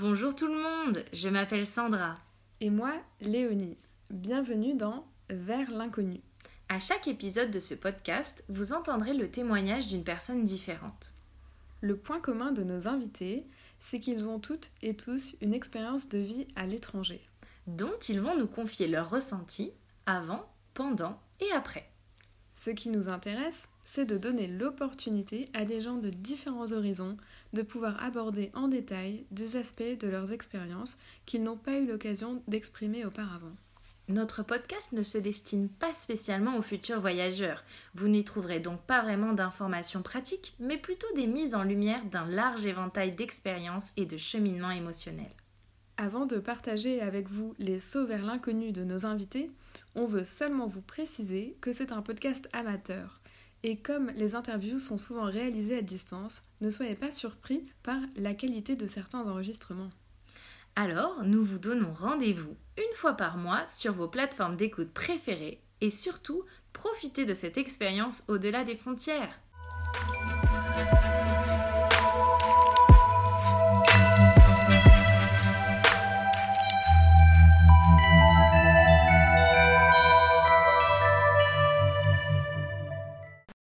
Bonjour tout le monde, je m'appelle Sandra. Et moi, Léonie. Bienvenue dans Vers l'inconnu. À chaque épisode de ce podcast, vous entendrez le témoignage d'une personne différente. Le point commun de nos invités, c'est qu'ils ont toutes et tous une expérience de vie à l'étranger. Dont ils vont nous confier leurs ressentis avant, pendant et après. Ce qui nous intéresse, c'est de donner l'opportunité à des gens de différents horizons de pouvoir aborder en détail des aspects de leurs expériences qu'ils n'ont pas eu l'occasion d'exprimer auparavant. Notre podcast ne se destine pas spécialement aux futurs voyageurs. Vous n'y trouverez donc pas vraiment d'informations pratiques, mais plutôt des mises en lumière d'un large éventail d'expériences et de cheminements émotionnels. Avant de partager avec vous les sauts vers l'inconnu de nos invités, on veut seulement vous préciser que c'est un podcast amateur. Et comme les interviews sont souvent réalisées à distance, ne soyez pas surpris par la qualité de certains enregistrements. Alors, nous vous donnons rendez-vous une fois par mois sur vos plateformes d'écoute préférées et surtout, profitez de cette expérience au-delà des frontières.